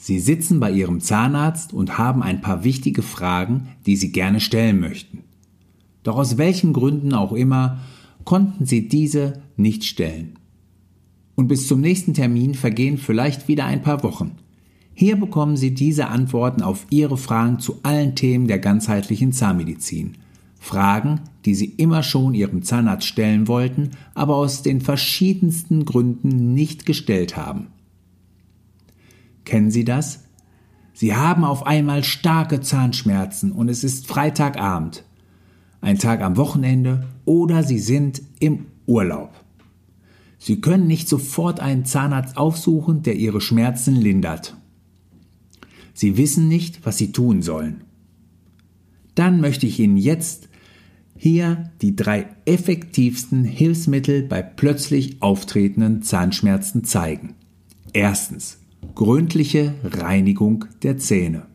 Sie sitzen bei Ihrem Zahnarzt und haben ein paar wichtige Fragen, die Sie gerne stellen möchten. Doch aus welchen Gründen auch immer konnten Sie diese nicht stellen. Und bis zum nächsten Termin vergehen vielleicht wieder ein paar Wochen. Hier bekommen Sie diese Antworten auf Ihre Fragen zu allen Themen der ganzheitlichen Zahnmedizin. Fragen, die Sie immer schon Ihrem Zahnarzt stellen wollten, aber aus den verschiedensten Gründen nicht gestellt haben. Kennen Sie das? Sie haben auf einmal starke Zahnschmerzen und es ist Freitagabend, ein Tag am Wochenende oder Sie sind im Urlaub. Sie können nicht sofort einen Zahnarzt aufsuchen, der Ihre Schmerzen lindert. Sie wissen nicht, was Sie tun sollen. Dann möchte ich Ihnen jetzt hier die drei effektivsten Hilfsmittel bei plötzlich auftretenden Zahnschmerzen zeigen. Erstens gründliche Reinigung der Zähne.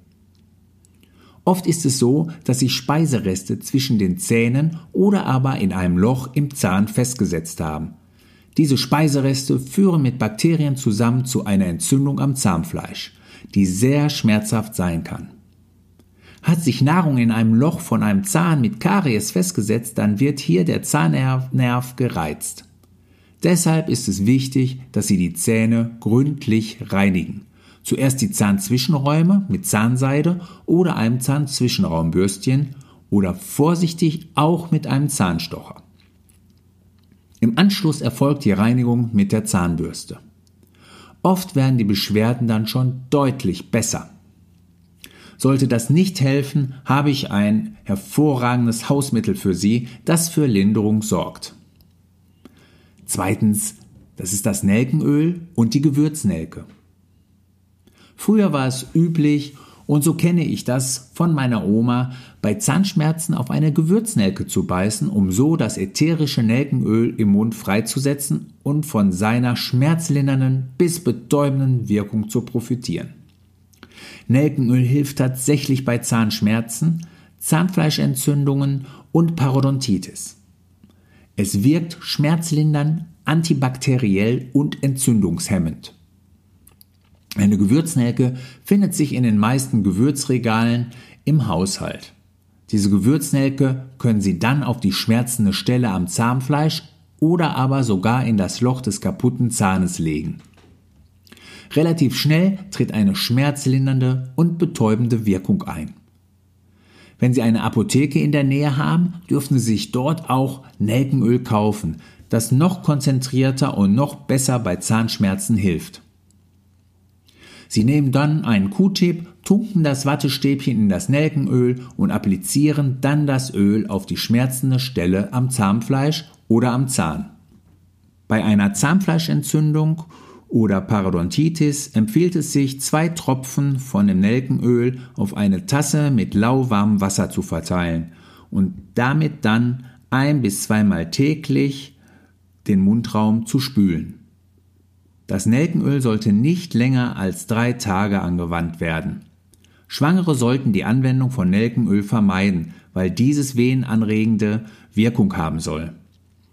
Oft ist es so, dass sich Speisereste zwischen den Zähnen oder aber in einem Loch im Zahn festgesetzt haben. Diese Speisereste führen mit Bakterien zusammen zu einer Entzündung am Zahnfleisch, die sehr schmerzhaft sein kann. Hat sich Nahrung in einem Loch von einem Zahn mit Karies festgesetzt, dann wird hier der Zahnnerv gereizt. Deshalb ist es wichtig, dass Sie die Zähne gründlich reinigen. Zuerst die Zahnzwischenräume mit Zahnseide oder einem Zahnzwischenraumbürstchen oder vorsichtig auch mit einem Zahnstocher. Im Anschluss erfolgt die Reinigung mit der Zahnbürste. Oft werden die Beschwerden dann schon deutlich besser. Sollte das nicht helfen, habe ich ein hervorragendes Hausmittel für Sie, das für Linderung sorgt. Zweitens, das ist das Nelkenöl und die Gewürznelke. Früher war es üblich, und so kenne ich das von meiner Oma, bei Zahnschmerzen auf eine Gewürznelke zu beißen, um so das ätherische Nelkenöl im Mund freizusetzen und von seiner schmerzlindernden bis betäubenden Wirkung zu profitieren. Nelkenöl hilft tatsächlich bei Zahnschmerzen, Zahnfleischentzündungen und Parodontitis. Es wirkt schmerzlindernd, antibakteriell und entzündungshemmend. Eine Gewürznelke findet sich in den meisten Gewürzregalen im Haushalt. Diese Gewürznelke können Sie dann auf die schmerzende Stelle am Zahnfleisch oder aber sogar in das Loch des kaputten Zahnes legen. Relativ schnell tritt eine schmerzlindernde und betäubende Wirkung ein. Wenn Sie eine Apotheke in der Nähe haben, dürfen Sie sich dort auch Nelkenöl kaufen, das noch konzentrierter und noch besser bei Zahnschmerzen hilft. Sie nehmen dann einen Q-Tip, tunken das Wattestäbchen in das Nelkenöl und applizieren dann das Öl auf die schmerzende Stelle am Zahnfleisch oder am Zahn. Bei einer Zahnfleischentzündung oder Parodontitis empfiehlt es sich, zwei Tropfen von dem Nelkenöl auf eine Tasse mit lauwarmem Wasser zu verteilen und damit dann ein bis zweimal täglich den Mundraum zu spülen. Das Nelkenöl sollte nicht länger als drei Tage angewandt werden. Schwangere sollten die Anwendung von Nelkenöl vermeiden, weil dieses wehenanregende Wirkung haben soll.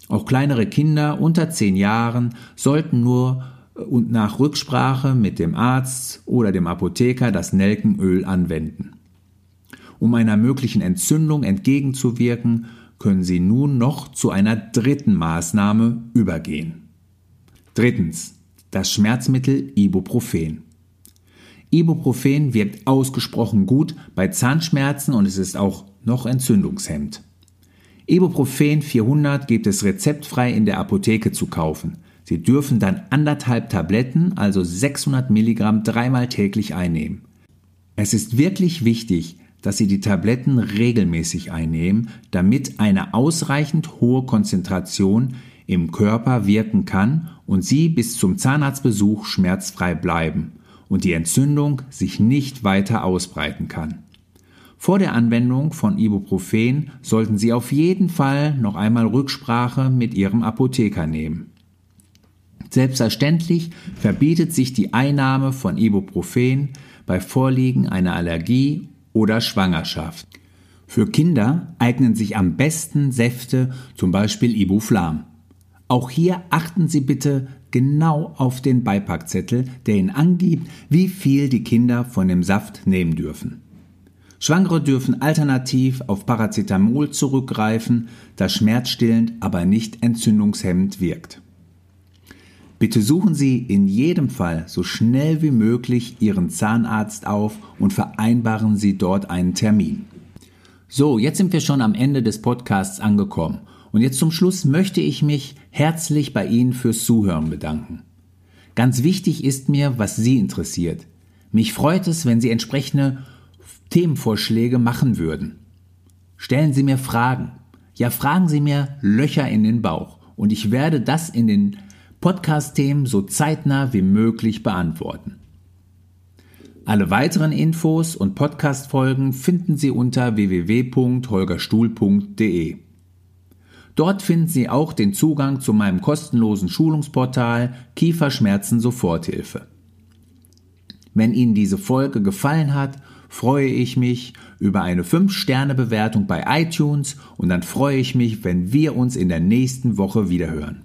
Auch kleinere Kinder unter zehn Jahren sollten nur und nach Rücksprache mit dem Arzt oder dem Apotheker das Nelkenöl anwenden. Um einer möglichen Entzündung entgegenzuwirken, können Sie nun noch zu einer dritten Maßnahme übergehen. Drittens. Das Schmerzmittel Ibuprofen. Ibuprofen wirkt ausgesprochen gut bei Zahnschmerzen und es ist auch noch entzündungshemmend. Ibuprofen 400 gibt es rezeptfrei in der Apotheke zu kaufen. Sie dürfen dann anderthalb Tabletten, also 600 Milligramm, dreimal täglich einnehmen. Es ist wirklich wichtig, dass Sie die Tabletten regelmäßig einnehmen, damit eine ausreichend hohe Konzentration im Körper wirken kann und Sie bis zum Zahnarztbesuch schmerzfrei bleiben und die Entzündung sich nicht weiter ausbreiten kann. Vor der Anwendung von Ibuprofen sollten Sie auf jeden Fall noch einmal Rücksprache mit Ihrem Apotheker nehmen. Selbstverständlich verbietet sich die Einnahme von Ibuprofen bei Vorliegen einer Allergie oder Schwangerschaft. Für Kinder eignen sich am besten Säfte, zum Beispiel Ibuflam. Auch hier achten Sie bitte genau auf den Beipackzettel, der Ihnen angibt, wie viel die Kinder von dem Saft nehmen dürfen. Schwangere dürfen alternativ auf Paracetamol zurückgreifen, das schmerzstillend, aber nicht entzündungshemmend wirkt. Bitte suchen Sie in jedem Fall so schnell wie möglich Ihren Zahnarzt auf und vereinbaren Sie dort einen Termin. So, jetzt sind wir schon am Ende des Podcasts angekommen. Und jetzt zum Schluss möchte ich mich herzlich bei Ihnen fürs Zuhören bedanken. Ganz wichtig ist mir, was Sie interessiert. Mich freut es, wenn Sie entsprechende Themenvorschläge machen würden. Stellen Sie mir Fragen. Ja, fragen Sie mir Löcher in den Bauch. Und ich werde das in den Podcast-Themen so zeitnah wie möglich beantworten. Alle weiteren Infos und Podcast-Folgen finden Sie unter www.holgerstuhl.de. Dort finden Sie auch den Zugang zu meinem kostenlosen Schulungsportal Kieferschmerzen Soforthilfe. Wenn Ihnen diese Folge gefallen hat, freue ich mich über eine 5-Sterne-Bewertung bei iTunes und dann freue ich mich, wenn wir uns in der nächsten Woche wiederhören.